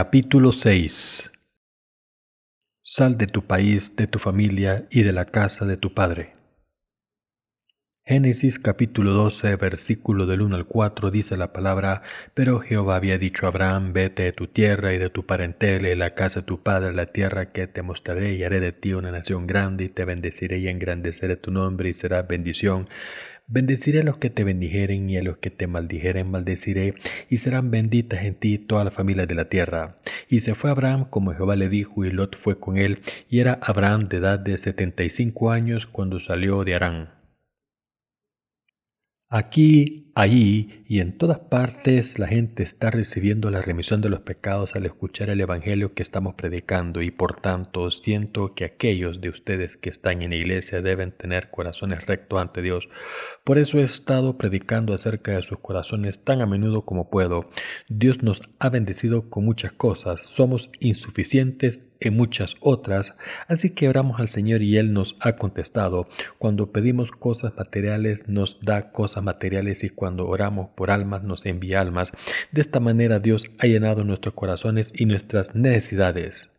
Capítulo 6 Sal de tu país, de tu familia y de la casa de tu padre. Génesis capítulo 12, versículo del 1 al 4 dice la palabra, Pero Jehová había dicho a Abraham, vete de tu tierra y de tu parentela y la casa de tu padre, la tierra que te mostraré y haré de ti una nación grande y te bendeciré y engrandeceré tu nombre y será bendición. Bendeciré a los que te bendijeren y a los que te maldijeren maldeciré, y serán benditas en ti toda la familia de la tierra. Y se fue Abraham como Jehová le dijo, y Lot fue con él, y era Abraham de edad de setenta y cinco años cuando salió de Arán. Aquí, allí y en todas partes la gente está recibiendo la remisión de los pecados al escuchar el Evangelio que estamos predicando y por tanto siento que aquellos de ustedes que están en la iglesia deben tener corazones rectos ante Dios. Por eso he estado predicando acerca de sus corazones tan a menudo como puedo. Dios nos ha bendecido con muchas cosas. Somos insuficientes en muchas otras, así que oramos al Señor y Él nos ha contestado. Cuando pedimos cosas materiales nos da cosas materiales y cuando oramos por almas nos envía almas. De esta manera Dios ha llenado nuestros corazones y nuestras necesidades.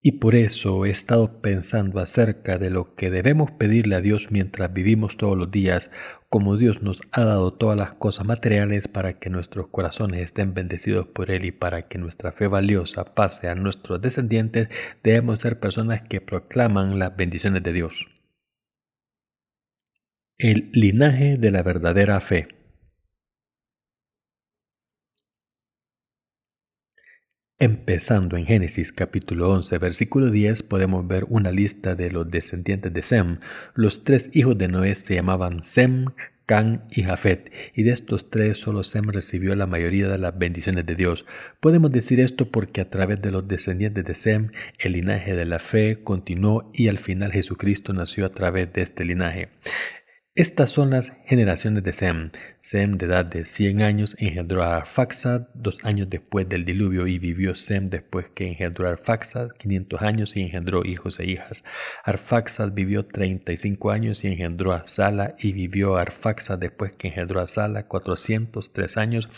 Y por eso he estado pensando acerca de lo que debemos pedirle a Dios mientras vivimos todos los días, como Dios nos ha dado todas las cosas materiales para que nuestros corazones estén bendecidos por Él y para que nuestra fe valiosa pase a nuestros descendientes, debemos ser personas que proclaman las bendiciones de Dios. El linaje de la verdadera fe. Empezando en Génesis capítulo 11 versículo 10 podemos ver una lista de los descendientes de Sem. Los tres hijos de Noé se llamaban Sem, Can y Jafet, y de estos tres solo Sem recibió la mayoría de las bendiciones de Dios. Podemos decir esto porque a través de los descendientes de Sem el linaje de la fe continuó y al final Jesucristo nació a través de este linaje. Estas son las generaciones de Sem. Sem, de edad de 100 años, engendró a Arfaxad dos años después del diluvio y vivió Sem después que engendró a Arfaxad 500 años y engendró hijos e hijas. Arfaxad vivió 35 años y engendró a Sala y vivió Arfaxad después que engendró a Sala 403 años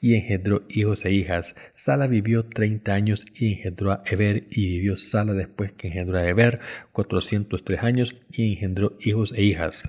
y engendró hijos e hijas. Sala vivió 30 años y engendró a Eber y vivió Sala después que engendró a Eber 403 años y engendró hijos e hijas.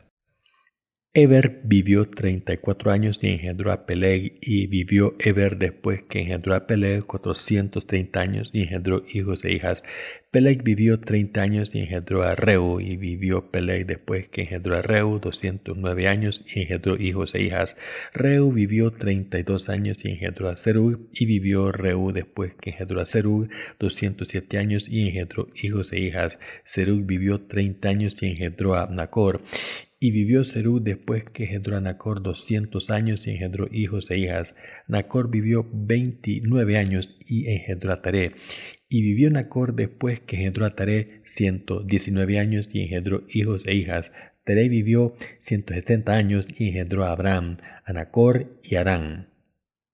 Eber vivió 34 años y engendró a Peleg, y vivió Eber después que engendró a Peleg 430 años y engendró hijos e hijas. Peleg vivió 30 años y engendró a Reu, y vivió Peleg después que engendró a Reu 209 años y engendró hijos e hijas. Reu vivió 32 años y engendró a Serug, y vivió Reu después que engendró a Serug 207 años y engendró hijos e hijas. Serug vivió 30 años y engendró a Nacor, y vivió Serú después que engendró a Nacor doscientos años y engendró hijos e hijas. Nacor vivió veintinueve años y engendró a Taré. Y vivió Nacor después que engendró a Taré ciento diecinueve años y engendró hijos e hijas. Taré vivió ciento sesenta años y engendró a Abraham, a Nacor y a Arán.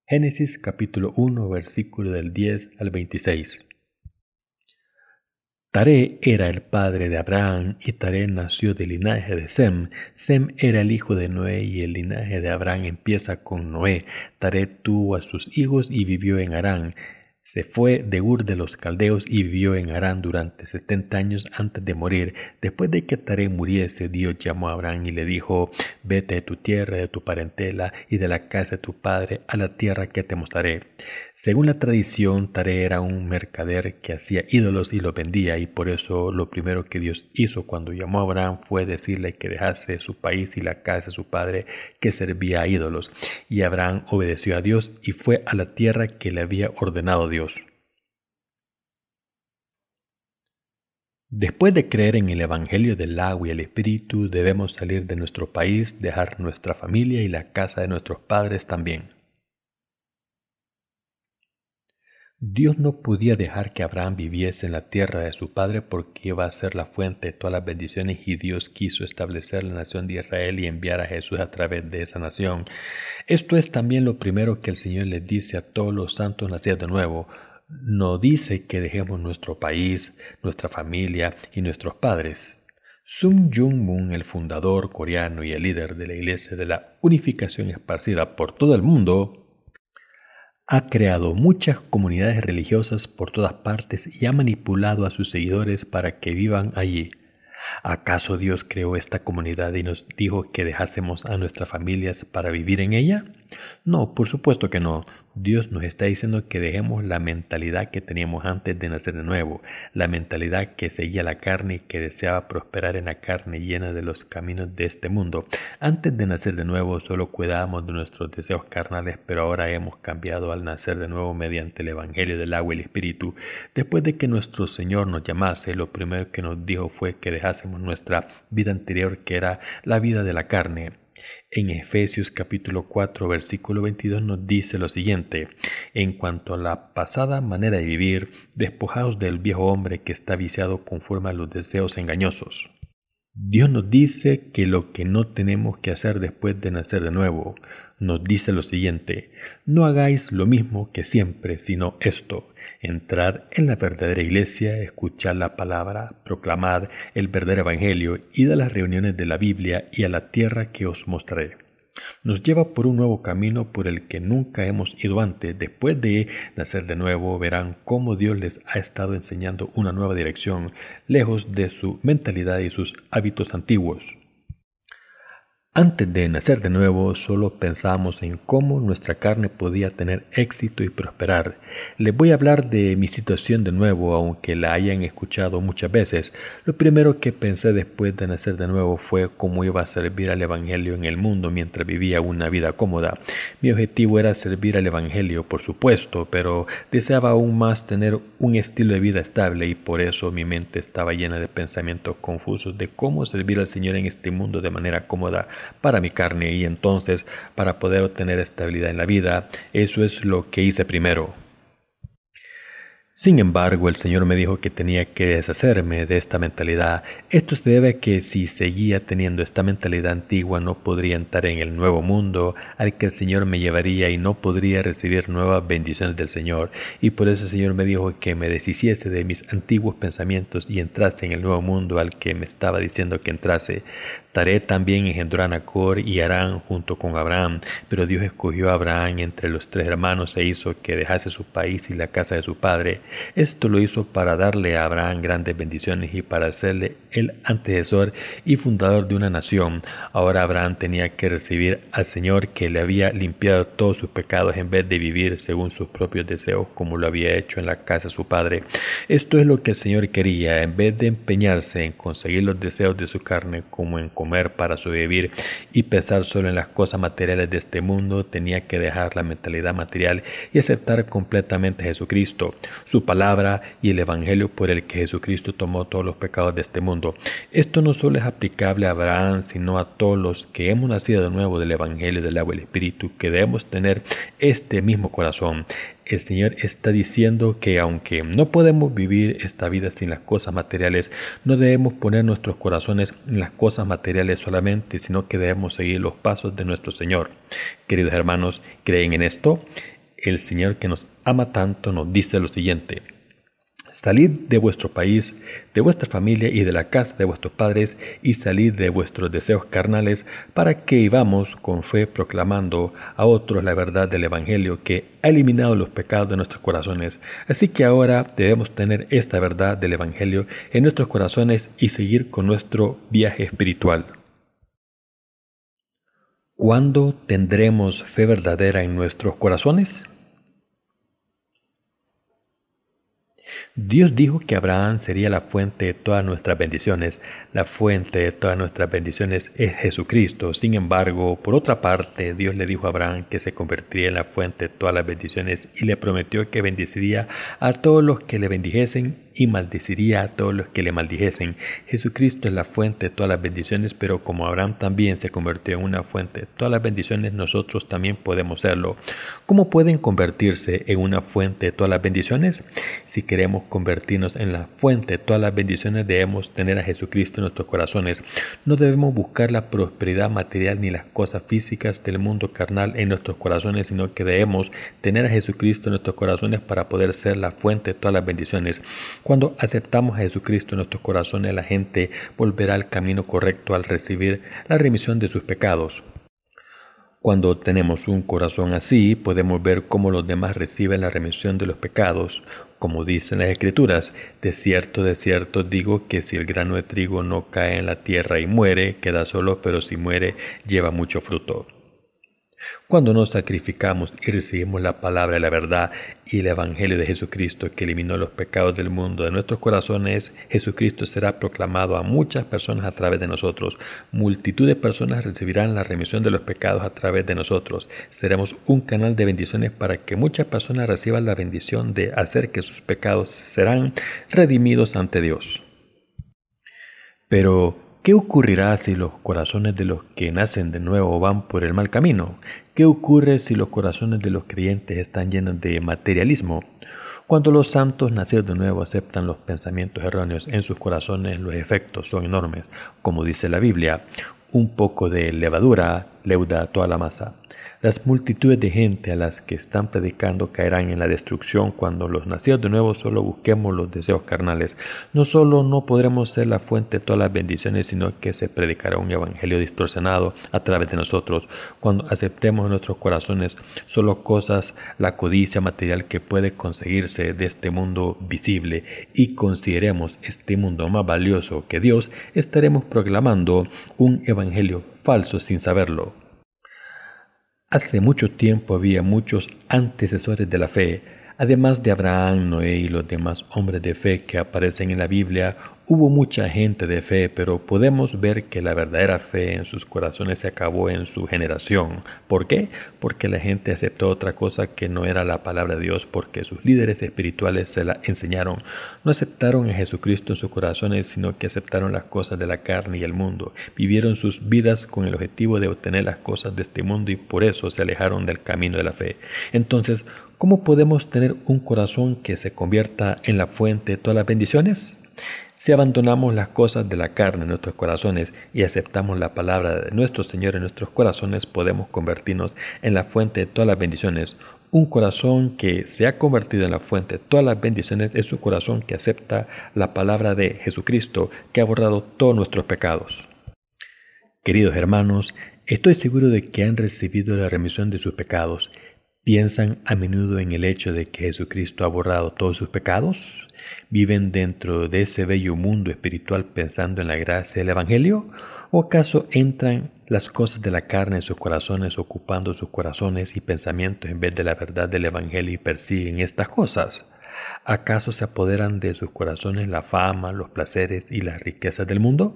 Génesis capítulo 1 versículo del 10 al 26. Taré era el padre de Abraham y Taré nació del linaje de Sem. Sem era el hijo de Noé y el linaje de Abraham empieza con Noé. Taré tuvo a sus hijos y vivió en Arán. Se fue de Ur de los Caldeos y vivió en Harán durante setenta años antes de morir. Después de que Taré muriese, Dios llamó a Abraham y le dijo, vete de tu tierra, de tu parentela y de la casa de tu padre a la tierra que te mostraré. Según la tradición, Taré era un mercader que hacía ídolos y los vendía y por eso lo primero que Dios hizo cuando llamó a Abraham fue decirle que dejase su país y la casa de su padre que servía a ídolos. Y Abraham obedeció a Dios y fue a la tierra que le había ordenado Dios. Después de creer en el Evangelio del agua y el Espíritu, debemos salir de nuestro país, dejar nuestra familia y la casa de nuestros padres también. Dios no podía dejar que Abraham viviese en la tierra de su padre porque iba a ser la fuente de todas las bendiciones y Dios quiso establecer la nación de Israel y enviar a Jesús a través de esa nación. Esto es también lo primero que el Señor les dice a todos los santos nacidos de nuevo. No dice que dejemos nuestro país, nuestra familia y nuestros padres. Sun Jung Moon, el fundador coreano y el líder de la Iglesia de la Unificación esparcida por todo el mundo, ha creado muchas comunidades religiosas por todas partes y ha manipulado a sus seguidores para que vivan allí. ¿Acaso Dios creó esta comunidad y nos dijo que dejásemos a nuestras familias para vivir en ella? No, por supuesto que no. Dios nos está diciendo que dejemos la mentalidad que teníamos antes de nacer de nuevo, la mentalidad que seguía la carne y que deseaba prosperar en la carne llena de los caminos de este mundo. Antes de nacer de nuevo solo cuidábamos de nuestros deseos carnales, pero ahora hemos cambiado al nacer de nuevo mediante el Evangelio del agua y el Espíritu. Después de que nuestro Señor nos llamase, lo primero que nos dijo fue que dejásemos nuestra vida anterior, que era la vida de la carne. En Efesios capítulo 4 versículo 22 nos dice lo siguiente, en cuanto a la pasada manera de vivir, despojados del viejo hombre que está viciado conforme a los deseos engañosos. Dios nos dice que lo que no tenemos que hacer después de nacer de nuevo, nos dice lo siguiente, no hagáis lo mismo que siempre, sino esto, entrar en la verdadera iglesia, escuchar la palabra, proclamar el verdadero evangelio, ir a las reuniones de la Biblia y a la tierra que os mostraré nos lleva por un nuevo camino por el que nunca hemos ido antes. Después de nacer de nuevo, verán cómo Dios les ha estado enseñando una nueva dirección, lejos de su mentalidad y sus hábitos antiguos. Antes de nacer de nuevo, solo pensábamos en cómo nuestra carne podía tener éxito y prosperar. Les voy a hablar de mi situación de nuevo, aunque la hayan escuchado muchas veces. Lo primero que pensé después de nacer de nuevo fue cómo iba a servir al Evangelio en el mundo mientras vivía una vida cómoda. Mi objetivo era servir al Evangelio, por supuesto, pero deseaba aún más tener un estilo de vida estable y por eso mi mente estaba llena de pensamientos confusos de cómo servir al Señor en este mundo de manera cómoda para mi carne y entonces para poder obtener estabilidad en la vida. Eso es lo que hice primero. Sin embargo, el Señor me dijo que tenía que deshacerme de esta mentalidad. Esto se debe a que si seguía teniendo esta mentalidad antigua no podría entrar en el nuevo mundo al que el Señor me llevaría y no podría recibir nuevas bendiciones del Señor. Y por eso el Señor me dijo que me deshiciese de mis antiguos pensamientos y entrase en el nuevo mundo al que me estaba diciendo que entrase. Taré también engendró a Nacor y Arán junto con Abraham, pero Dios escogió a Abraham entre los tres hermanos e hizo que dejase su país y la casa de su padre esto lo hizo para darle a Abraham grandes bendiciones y para hacerle el antecesor y fundador de una nación. Ahora Abraham tenía que recibir al Señor que le había limpiado todos sus pecados en vez de vivir según sus propios deseos como lo había hecho en la casa de su padre. Esto es lo que el Señor quería, en vez de empeñarse en conseguir los deseos de su carne como en comer para sobrevivir y pensar solo en las cosas materiales de este mundo, tenía que dejar la mentalidad material y aceptar completamente a Jesucristo su palabra y el Evangelio por el que Jesucristo tomó todos los pecados de este mundo. Esto no solo es aplicable a Abraham, sino a todos los que hemos nacido de nuevo del Evangelio del agua y el Espíritu, que debemos tener este mismo corazón. El Señor está diciendo que aunque no podemos vivir esta vida sin las cosas materiales, no debemos poner nuestros corazones en las cosas materiales solamente, sino que debemos seguir los pasos de nuestro Señor. Queridos hermanos, ¿creen en esto? el Señor que nos ama tanto nos dice lo siguiente. Salid de vuestro país, de vuestra familia y de la casa de vuestros padres, y salid de vuestros deseos carnales, para que vivamos con fe proclamando a otros la verdad del Evangelio que ha eliminado los pecados de nuestros corazones. Así que ahora debemos tener esta verdad del Evangelio en nuestros corazones y seguir con nuestro viaje espiritual. ¿Cuándo tendremos fe verdadera en nuestros corazones? Dios dijo que Abraham sería la fuente de todas nuestras bendiciones. La fuente de todas nuestras bendiciones es Jesucristo. Sin embargo, por otra parte, Dios le dijo a Abraham que se convertiría en la fuente de todas las bendiciones y le prometió que bendeciría a todos los que le bendijesen y maldeciría a todos los que le maldijesen. Jesucristo es la fuente de todas las bendiciones, pero como Abraham también se convirtió en una fuente de todas las bendiciones, nosotros también podemos serlo. ¿Cómo pueden convertirse en una fuente de todas las bendiciones? Si queremos convertirnos en la fuente de todas las bendiciones, debemos tener a Jesucristo en nuestros corazones. No debemos buscar la prosperidad material ni las cosas físicas del mundo carnal en nuestros corazones, sino que debemos tener a Jesucristo en nuestros corazones para poder ser la fuente de todas las bendiciones. Cuando aceptamos a Jesucristo en nuestros corazones, la gente volverá al camino correcto al recibir la remisión de sus pecados. Cuando tenemos un corazón así, podemos ver cómo los demás reciben la remisión de los pecados. Como dicen las escrituras, de cierto, de cierto digo que si el grano de trigo no cae en la tierra y muere, queda solo, pero si muere, lleva mucho fruto. Cuando nos sacrificamos y recibimos la palabra de la verdad y el Evangelio de Jesucristo que eliminó los pecados del mundo de nuestros corazones, Jesucristo será proclamado a muchas personas a través de nosotros. Multitud de personas recibirán la remisión de los pecados a través de nosotros. Seremos un canal de bendiciones para que muchas personas reciban la bendición de hacer que sus pecados serán redimidos ante Dios. Pero, ¿Qué ocurrirá si los corazones de los que nacen de nuevo van por el mal camino? ¿Qué ocurre si los corazones de los creyentes están llenos de materialismo? Cuando los santos nacidos de nuevo aceptan los pensamientos erróneos en sus corazones, los efectos son enormes. Como dice la Biblia, un poco de levadura leuda toda la masa. Las multitudes de gente a las que están predicando caerán en la destrucción cuando los nacidos de nuevo solo busquemos los deseos carnales. No solo no podremos ser la fuente de todas las bendiciones, sino que se predicará un evangelio distorsionado a través de nosotros. Cuando aceptemos en nuestros corazones solo cosas, la codicia material que puede conseguirse de este mundo visible y consideremos este mundo más valioso que Dios, estaremos proclamando un evangelio falso sin saberlo. Hace mucho tiempo había muchos antecesores de la fe, además de Abraham, Noé y los demás hombres de fe que aparecen en la Biblia, Hubo mucha gente de fe, pero podemos ver que la verdadera fe en sus corazones se acabó en su generación. ¿Por qué? Porque la gente aceptó otra cosa que no era la palabra de Dios, porque sus líderes espirituales se la enseñaron. No aceptaron a Jesucristo en sus corazones, sino que aceptaron las cosas de la carne y el mundo. Vivieron sus vidas con el objetivo de obtener las cosas de este mundo y por eso se alejaron del camino de la fe. Entonces, ¿cómo podemos tener un corazón que se convierta en la fuente de todas las bendiciones? Si abandonamos las cosas de la carne en nuestros corazones y aceptamos la palabra de nuestro Señor en nuestros corazones, podemos convertirnos en la fuente de todas las bendiciones. Un corazón que se ha convertido en la fuente de todas las bendiciones es un corazón que acepta la palabra de Jesucristo que ha borrado todos nuestros pecados. Queridos hermanos, estoy seguro de que han recibido la remisión de sus pecados. ¿Piensan a menudo en el hecho de que Jesucristo ha borrado todos sus pecados? ¿Viven dentro de ese bello mundo espiritual pensando en la gracia del Evangelio? ¿O acaso entran las cosas de la carne en sus corazones ocupando sus corazones y pensamientos en vez de la verdad del Evangelio y persiguen estas cosas? ¿Acaso se apoderan de sus corazones la fama, los placeres y las riquezas del mundo?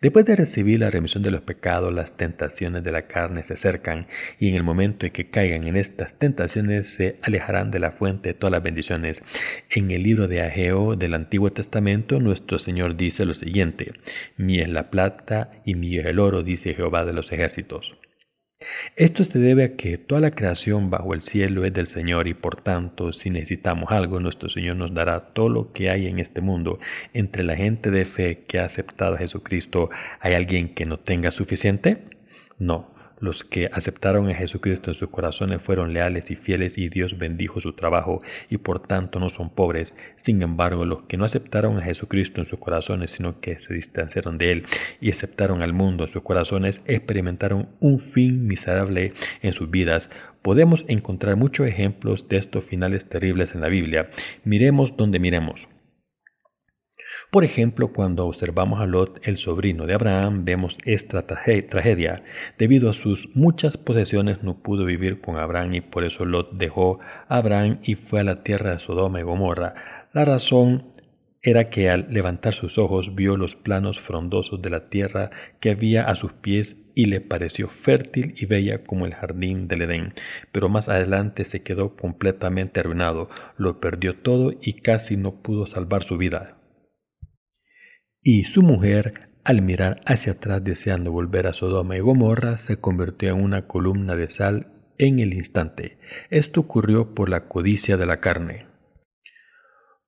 Después de recibir la remisión de los pecados, las tentaciones de la carne se acercan y en el momento en que caigan en estas tentaciones se alejarán de la fuente de todas las bendiciones. En el libro de Ageo del Antiguo Testamento, nuestro Señor dice lo siguiente, Mi es la plata y mi es el oro, dice Jehová de los ejércitos. Esto se debe a que toda la creación bajo el cielo es del Señor y por tanto si necesitamos algo nuestro Señor nos dará todo lo que hay en este mundo. Entre la gente de fe que ha aceptado a Jesucristo, ¿hay alguien que no tenga suficiente? No, los que aceptaron a Jesucristo en sus corazones fueron leales y fieles y Dios bendijo su trabajo y por tanto no son pobres. Sin embargo, los que no aceptaron a Jesucristo en sus corazones, sino que se distanciaron de Él y aceptaron al mundo en sus corazones, experimentaron un fin miserable en sus vidas. Podemos encontrar muchos ejemplos de estos finales terribles en la Biblia. Miremos donde miremos. Por ejemplo, cuando observamos a Lot, el sobrino de Abraham, vemos esta tragedia. Debido a sus muchas posesiones no pudo vivir con Abraham y por eso Lot dejó a Abraham y fue a la tierra de Sodoma y Gomorra. La razón era que al levantar sus ojos vio los planos frondosos de la tierra que había a sus pies y le pareció fértil y bella como el jardín del Edén. Pero más adelante se quedó completamente arruinado, lo perdió todo y casi no pudo salvar su vida y su mujer, al mirar hacia atrás deseando volver a Sodoma y Gomorra, se convirtió en una columna de sal en el instante. Esto ocurrió por la codicia de la carne.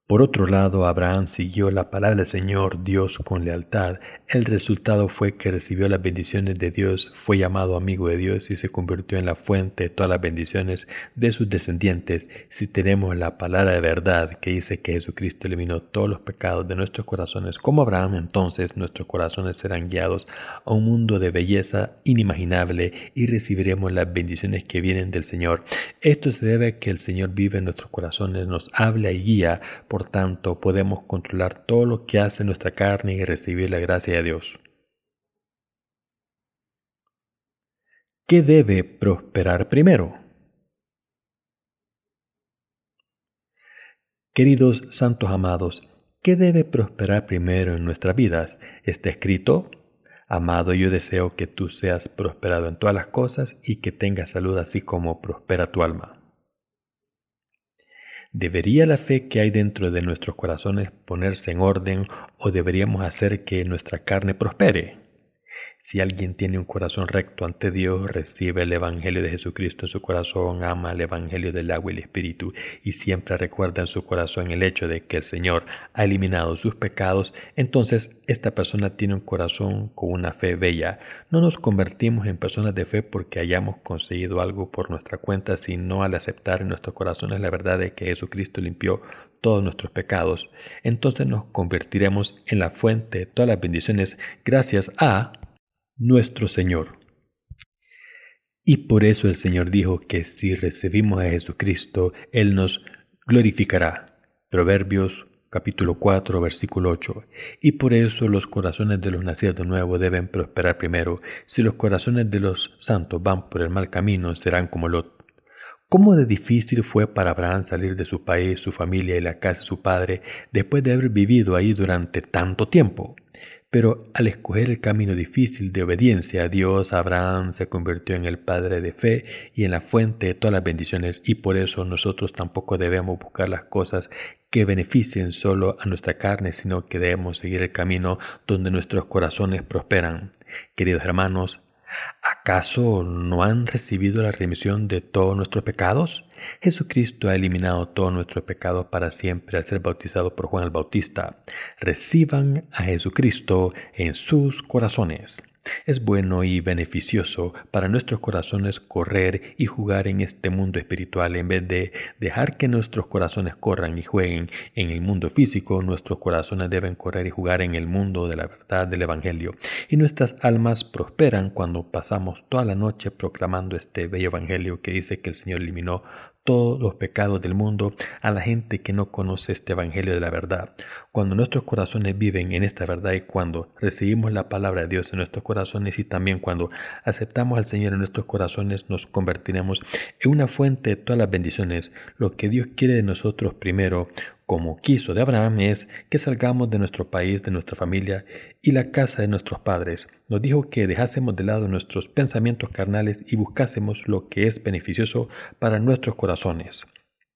Por otro lado, Abraham siguió la palabra del Señor Dios con lealtad. El resultado fue que recibió las bendiciones de Dios, fue llamado amigo de Dios y se convirtió en la fuente de todas las bendiciones de sus descendientes. Si tenemos la palabra de verdad que dice que Jesucristo eliminó todos los pecados de nuestros corazones, como Abraham, entonces nuestros corazones serán guiados a un mundo de belleza inimaginable y recibiremos las bendiciones que vienen del Señor. Esto se debe a que el Señor vive en nuestros corazones, nos habla y guía por por tanto, podemos controlar todo lo que hace nuestra carne y recibir la gracia de Dios. ¿Qué debe prosperar primero? Queridos santos amados, ¿qué debe prosperar primero en nuestras vidas? Está escrito, Amado, yo deseo que tú seas prosperado en todas las cosas y que tengas salud así como prospera tu alma. ¿Debería la fe que hay dentro de nuestros corazones ponerse en orden o deberíamos hacer que nuestra carne prospere? Si alguien tiene un corazón recto ante Dios, recibe el Evangelio de Jesucristo en su corazón, ama el Evangelio del agua y el Espíritu y siempre recuerda en su corazón el hecho de que el Señor ha eliminado sus pecados, entonces esta persona tiene un corazón con una fe bella. No nos convertimos en personas de fe porque hayamos conseguido algo por nuestra cuenta, sino al aceptar en nuestros corazones la verdad de que Jesucristo limpió todos nuestros pecados. Entonces nos convertiremos en la fuente de todas las bendiciones gracias a nuestro Señor. Y por eso el Señor dijo que si recibimos a Jesucristo, Él nos glorificará. Proverbios capítulo 4, versículo 8. Y por eso los corazones de los nacidos de nuevo deben prosperar primero. Si los corazones de los santos van por el mal camino, serán como Lot. ¿Cómo de difícil fue para Abraham salir de su país, su familia y la casa de su padre después de haber vivido ahí durante tanto tiempo? Pero al escoger el camino difícil de obediencia a Dios, Abraham se convirtió en el padre de fe y en la fuente de todas las bendiciones y por eso nosotros tampoco debemos buscar las cosas que beneficien solo a nuestra carne, sino que debemos seguir el camino donde nuestros corazones prosperan. Queridos hermanos, ¿Acaso no han recibido la remisión de todos nuestros pecados? Jesucristo ha eliminado todos nuestros pecados para siempre al ser bautizado por Juan el Bautista. Reciban a Jesucristo en sus corazones. Es bueno y beneficioso para nuestros corazones correr y jugar en este mundo espiritual en vez de dejar que nuestros corazones corran y jueguen en el mundo físico. Nuestros corazones deben correr y jugar en el mundo de la verdad del Evangelio. Y nuestras almas prosperan cuando pasamos toda la noche proclamando este bello Evangelio que dice que el Señor eliminó todos los pecados del mundo a la gente que no conoce este Evangelio de la verdad. Cuando nuestros corazones viven en esta verdad y cuando recibimos la palabra de Dios en nuestros corazones y también cuando aceptamos al Señor en nuestros corazones, nos convertiremos en una fuente de todas las bendiciones. Lo que Dios quiere de nosotros primero, como quiso de Abraham, es que salgamos de nuestro país, de nuestra familia y la casa de nuestros padres. Nos dijo que dejásemos de lado nuestros pensamientos carnales y buscásemos lo que es beneficioso para nuestros corazones.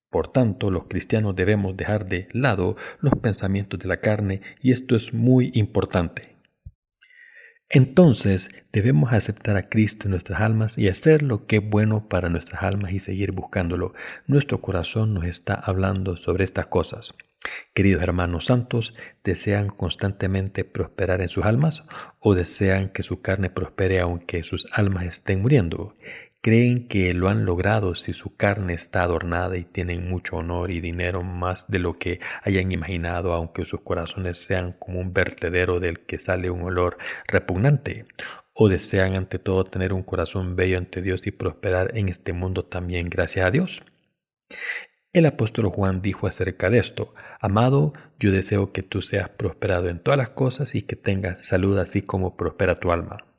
Por tanto, los cristianos debemos dejar de lado los pensamientos de la carne y esto es muy importante. Entonces debemos aceptar a Cristo en nuestras almas y hacer lo que es bueno para nuestras almas y seguir buscándolo. Nuestro corazón nos está hablando sobre estas cosas. Queridos hermanos santos, ¿desean constantemente prosperar en sus almas o desean que su carne prospere aunque sus almas estén muriendo? Creen que lo han logrado si su carne está adornada y tienen mucho honor y dinero más de lo que hayan imaginado, aunque sus corazones sean como un vertedero del que sale un olor repugnante. O desean ante todo tener un corazón bello ante Dios y prosperar en este mundo también gracias a Dios. El apóstol Juan dijo acerca de esto, Amado, yo deseo que tú seas prosperado en todas las cosas y que tengas salud así como prospera tu alma.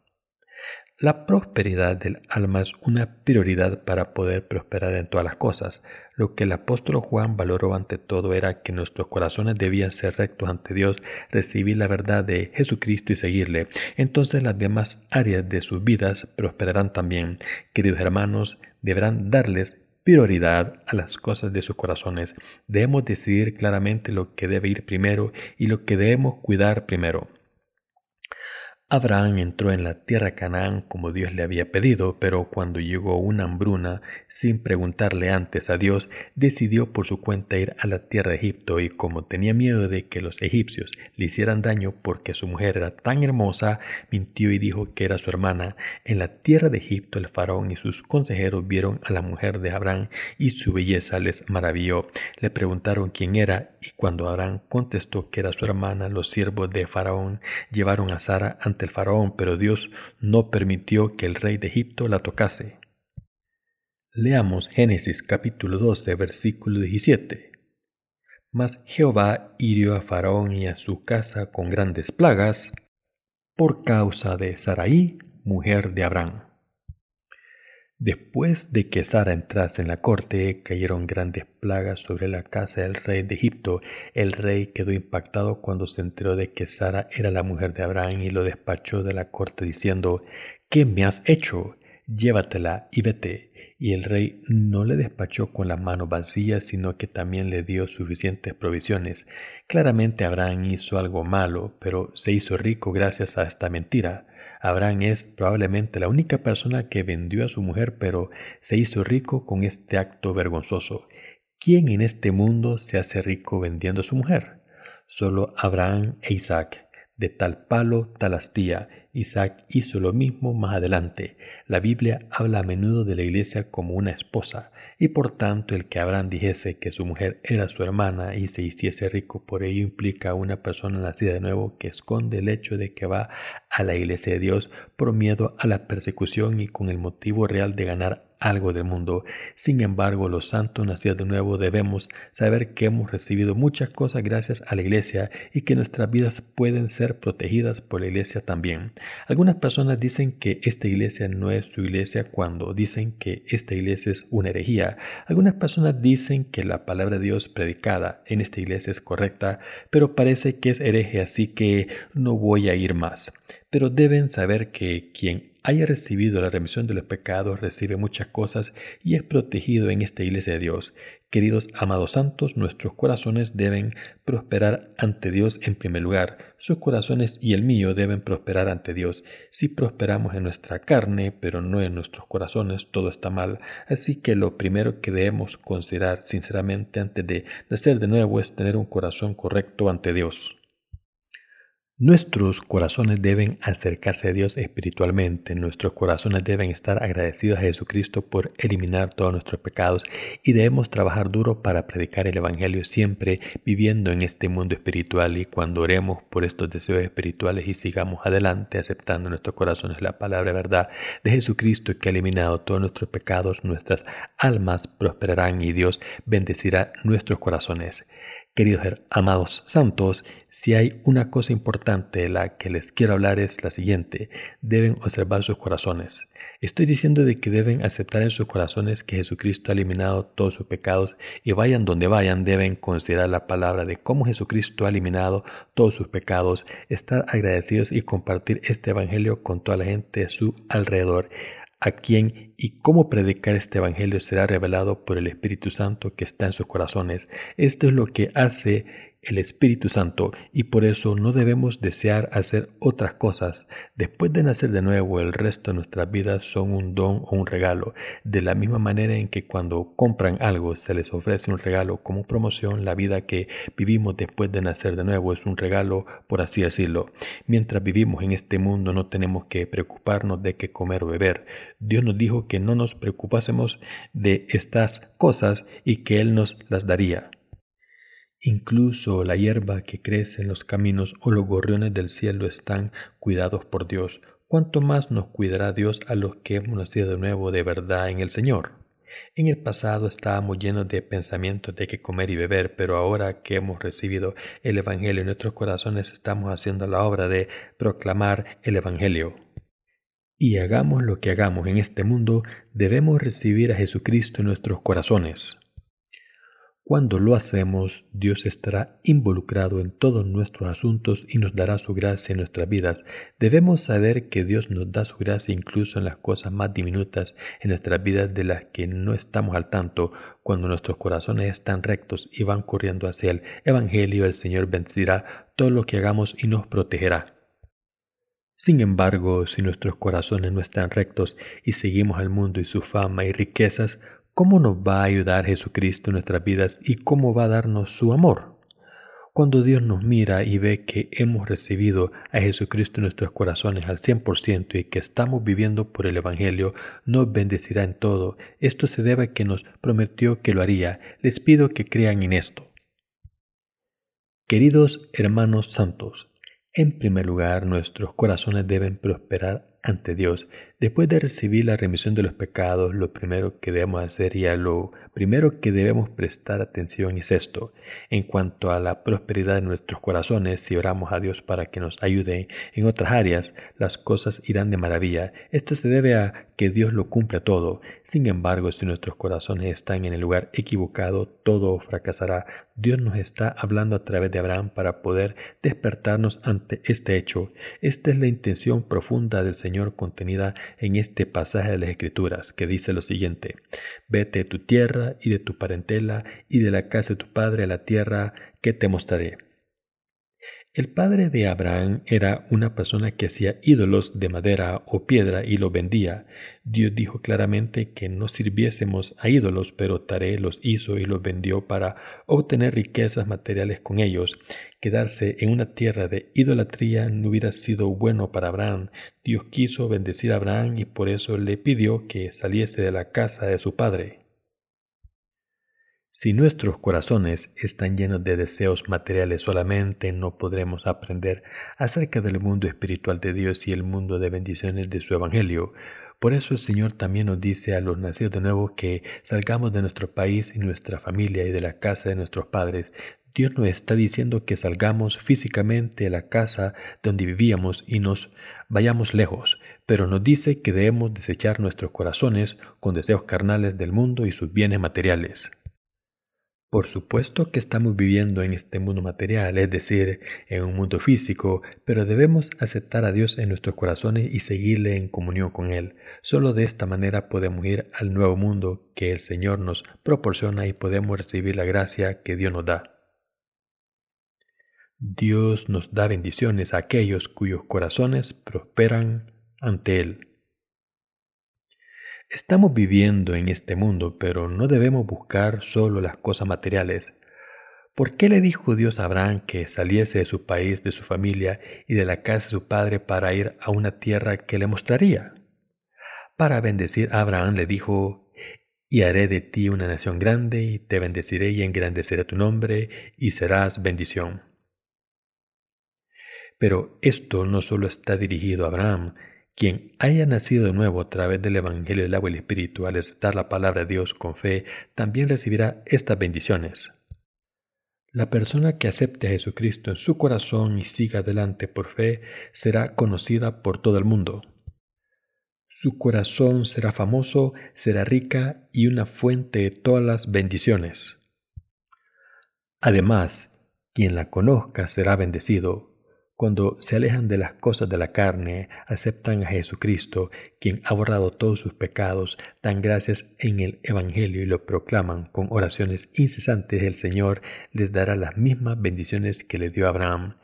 La prosperidad del alma es una prioridad para poder prosperar en todas las cosas. Lo que el apóstol Juan valoró ante todo era que nuestros corazones debían ser rectos ante Dios, recibir la verdad de Jesucristo y seguirle. Entonces las demás áreas de sus vidas prosperarán también. Queridos hermanos, deberán darles prioridad a las cosas de sus corazones. Debemos decidir claramente lo que debe ir primero y lo que debemos cuidar primero. Abraham entró en la tierra Canaán como Dios le había pedido, pero cuando llegó una hambruna, sin preguntarle antes a Dios, decidió por su cuenta ir a la tierra de Egipto y como tenía miedo de que los egipcios le hicieran daño porque su mujer era tan hermosa, mintió y dijo que era su hermana. En la tierra de Egipto el faraón y sus consejeros vieron a la mujer de Abraham y su belleza les maravilló. Le preguntaron quién era y cuando Abraham contestó que era su hermana, los siervos de faraón llevaron a Sara ante el faraón, pero Dios no permitió que el rey de Egipto la tocase. Leamos Génesis capítulo 12, versículo 17. Mas Jehová hirió a Faraón y a su casa con grandes plagas por causa de Saraí, mujer de Abraham. Después de que Sara entrase en la corte, cayeron grandes plagas sobre la casa del rey de Egipto. El rey quedó impactado cuando se enteró de que Sara era la mujer de Abraham y lo despachó de la corte diciendo, ¿qué me has hecho? Llévatela y vete. Y el rey no le despachó con las manos vacías, sino que también le dio suficientes provisiones. Claramente Abraham hizo algo malo, pero se hizo rico gracias a esta mentira. Abraham es probablemente la única persona que vendió a su mujer, pero se hizo rico con este acto vergonzoso. ¿Quién en este mundo se hace rico vendiendo a su mujer? Solo Abraham e Isaac. De tal palo, tal astilla. Isaac hizo lo mismo más adelante. La Biblia habla a menudo de la iglesia como una esposa, y por tanto el que Abraham dijese que su mujer era su hermana y se hiciese rico por ello implica a una persona nacida de nuevo que esconde el hecho de que va a la iglesia de Dios por miedo a la persecución y con el motivo real de ganar algo del mundo. Sin embargo, los santos nacidos de nuevo debemos saber que hemos recibido muchas cosas gracias a la iglesia y que nuestras vidas pueden ser protegidas por la iglesia también. Algunas personas dicen que esta iglesia no es su iglesia cuando dicen que esta iglesia es una herejía. Algunas personas dicen que la palabra de Dios predicada en esta iglesia es correcta, pero parece que es hereje, así que no voy a ir más. Pero deben saber que quien haya recibido la remisión de los pecados, recibe muchas cosas y es protegido en esta iglesia de Dios. Queridos amados santos, nuestros corazones deben prosperar ante Dios en primer lugar. Sus corazones y el mío deben prosperar ante Dios. Si prosperamos en nuestra carne, pero no en nuestros corazones, todo está mal. Así que lo primero que debemos considerar sinceramente antes de nacer de nuevo es tener un corazón correcto ante Dios. Nuestros corazones deben acercarse a Dios espiritualmente, nuestros corazones deben estar agradecidos a Jesucristo por eliminar todos nuestros pecados y debemos trabajar duro para predicar el Evangelio siempre viviendo en este mundo espiritual y cuando oremos por estos deseos espirituales y sigamos adelante aceptando en nuestros corazones la palabra verdad de Jesucristo que ha eliminado todos nuestros pecados, nuestras almas prosperarán y Dios bendecirá nuestros corazones. Queridos amados santos, si hay una cosa importante de la que les quiero hablar es la siguiente, deben observar sus corazones. Estoy diciendo de que deben aceptar en sus corazones que Jesucristo ha eliminado todos sus pecados y vayan donde vayan deben considerar la palabra de cómo Jesucristo ha eliminado todos sus pecados, estar agradecidos y compartir este evangelio con toda la gente a su alrededor a quién y cómo predicar este Evangelio será revelado por el Espíritu Santo que está en sus corazones. Esto es lo que hace el Espíritu Santo y por eso no debemos desear hacer otras cosas. Después de nacer de nuevo, el resto de nuestras vidas son un don o un regalo. De la misma manera en que cuando compran algo se les ofrece un regalo como promoción, la vida que vivimos después de nacer de nuevo es un regalo, por así decirlo. Mientras vivimos en este mundo no tenemos que preocuparnos de qué comer o beber. Dios nos dijo que no nos preocupásemos de estas cosas y que Él nos las daría. Incluso la hierba que crece en los caminos o los gorriones del cielo están cuidados por Dios. ¿Cuánto más nos cuidará Dios a los que hemos nacido de nuevo de verdad en el Señor? En el pasado estábamos llenos de pensamientos de que comer y beber, pero ahora que hemos recibido el Evangelio en nuestros corazones estamos haciendo la obra de proclamar el Evangelio. Y hagamos lo que hagamos en este mundo, debemos recibir a Jesucristo en nuestros corazones. Cuando lo hacemos, Dios estará involucrado en todos nuestros asuntos y nos dará su gracia en nuestras vidas. Debemos saber que Dios nos da su gracia incluso en las cosas más diminutas en nuestras vidas de las que no estamos al tanto. Cuando nuestros corazones están rectos y van corriendo hacia el Evangelio, el Señor bendecirá todo lo que hagamos y nos protegerá. Sin embargo, si nuestros corazones no están rectos y seguimos al mundo y su fama y riquezas, ¿cómo nos va a ayudar Jesucristo en nuestras vidas y cómo va a darnos su amor? Cuando Dios nos mira y ve que hemos recibido a Jesucristo en nuestros corazones al 100% y que estamos viviendo por el Evangelio, nos bendecirá en todo. Esto se debe a que nos prometió que lo haría. Les pido que crean en esto. Queridos hermanos santos, en primer lugar, nuestros corazones deben prosperar ante Dios. Después de recibir la remisión de los pecados, lo primero que debemos hacer y a lo primero que debemos prestar atención es esto. En cuanto a la prosperidad de nuestros corazones, si oramos a Dios para que nos ayude en otras áreas, las cosas irán de maravilla. Esto se debe a que Dios lo cumple todo. Sin embargo, si nuestros corazones están en el lugar equivocado, todo fracasará. Dios nos está hablando a través de Abraham para poder despertarnos ante este hecho. Esta es la intención profunda del Señor contenida en este pasaje de las Escrituras, que dice lo siguiente, Vete de tu tierra y de tu parentela y de la casa de tu padre a la tierra que te mostraré. El padre de Abraham era una persona que hacía ídolos de madera o piedra y lo vendía. Dios dijo claramente que no sirviésemos a ídolos, pero Taré los hizo y los vendió para obtener riquezas materiales con ellos. Quedarse en una tierra de idolatría no hubiera sido bueno para Abraham. Dios quiso bendecir a Abraham y por eso le pidió que saliese de la casa de su padre. Si nuestros corazones están llenos de deseos materiales solamente, no podremos aprender acerca del mundo espiritual de Dios y el mundo de bendiciones de su Evangelio. Por eso el Señor también nos dice a los nacidos de nuevo que salgamos de nuestro país y nuestra familia y de la casa de nuestros padres. Dios nos está diciendo que salgamos físicamente de la casa donde vivíamos y nos vayamos lejos, pero nos dice que debemos desechar nuestros corazones con deseos carnales del mundo y sus bienes materiales. Por supuesto que estamos viviendo en este mundo material, es decir, en un mundo físico, pero debemos aceptar a Dios en nuestros corazones y seguirle en comunión con Él. Solo de esta manera podemos ir al nuevo mundo que el Señor nos proporciona y podemos recibir la gracia que Dios nos da. Dios nos da bendiciones a aquellos cuyos corazones prosperan ante Él. Estamos viviendo en este mundo, pero no debemos buscar solo las cosas materiales. ¿Por qué le dijo Dios a Abraham que saliese de su país, de su familia y de la casa de su padre para ir a una tierra que le mostraría? Para bendecir a Abraham le dijo, y haré de ti una nación grande, y te bendeciré y engrandeceré tu nombre, y serás bendición. Pero esto no solo está dirigido a Abraham, quien haya nacido de nuevo a través del Evangelio del agua y el Espíritu al aceptar la palabra de Dios con fe, también recibirá estas bendiciones. La persona que acepte a Jesucristo en su corazón y siga adelante por fe será conocida por todo el mundo. Su corazón será famoso, será rica y una fuente de todas las bendiciones. Además, quien la conozca será bendecido, cuando se alejan de las cosas de la carne, aceptan a Jesucristo, quien ha borrado todos sus pecados, dan gracias en el Evangelio y lo proclaman con oraciones incesantes, el Señor les dará las mismas bendiciones que le dio Abraham.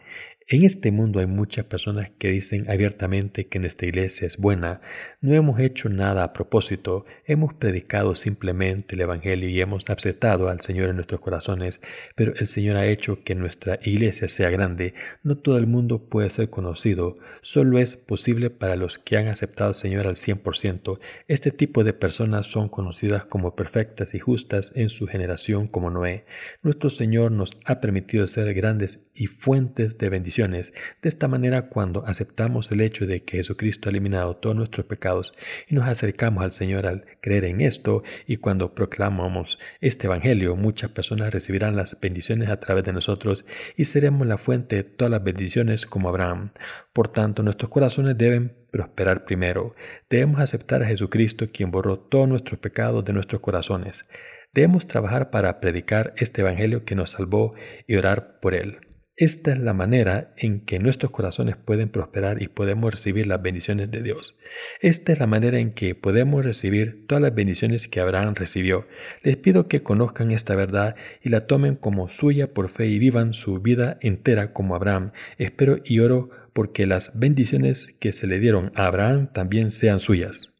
En este mundo hay muchas personas que dicen abiertamente que nuestra iglesia es buena. No hemos hecho nada a propósito, hemos predicado simplemente el Evangelio y hemos aceptado al Señor en nuestros corazones, pero el Señor ha hecho que nuestra iglesia sea grande. No todo el mundo puede ser conocido, solo es posible para los que han aceptado al Señor al 100%. Este tipo de personas son conocidas como perfectas y justas en su generación como Noé. Nuestro Señor nos ha permitido ser grandes y fuentes de bendición de esta manera, cuando aceptamos el hecho de que Jesucristo ha eliminado todos nuestros pecados y nos acercamos al Señor al creer en esto, y cuando proclamamos este Evangelio, muchas personas recibirán las bendiciones a través de nosotros y seremos la fuente de todas las bendiciones como Abraham. Por tanto, nuestros corazones deben prosperar primero. Debemos aceptar a Jesucristo, quien borró todos nuestros pecados de nuestros corazones. Debemos trabajar para predicar este Evangelio que nos salvó y orar por él. Esta es la manera en que nuestros corazones pueden prosperar y podemos recibir las bendiciones de Dios. Esta es la manera en que podemos recibir todas las bendiciones que Abraham recibió. Les pido que conozcan esta verdad y la tomen como suya por fe y vivan su vida entera como Abraham. Espero y oro porque las bendiciones que se le dieron a Abraham también sean suyas.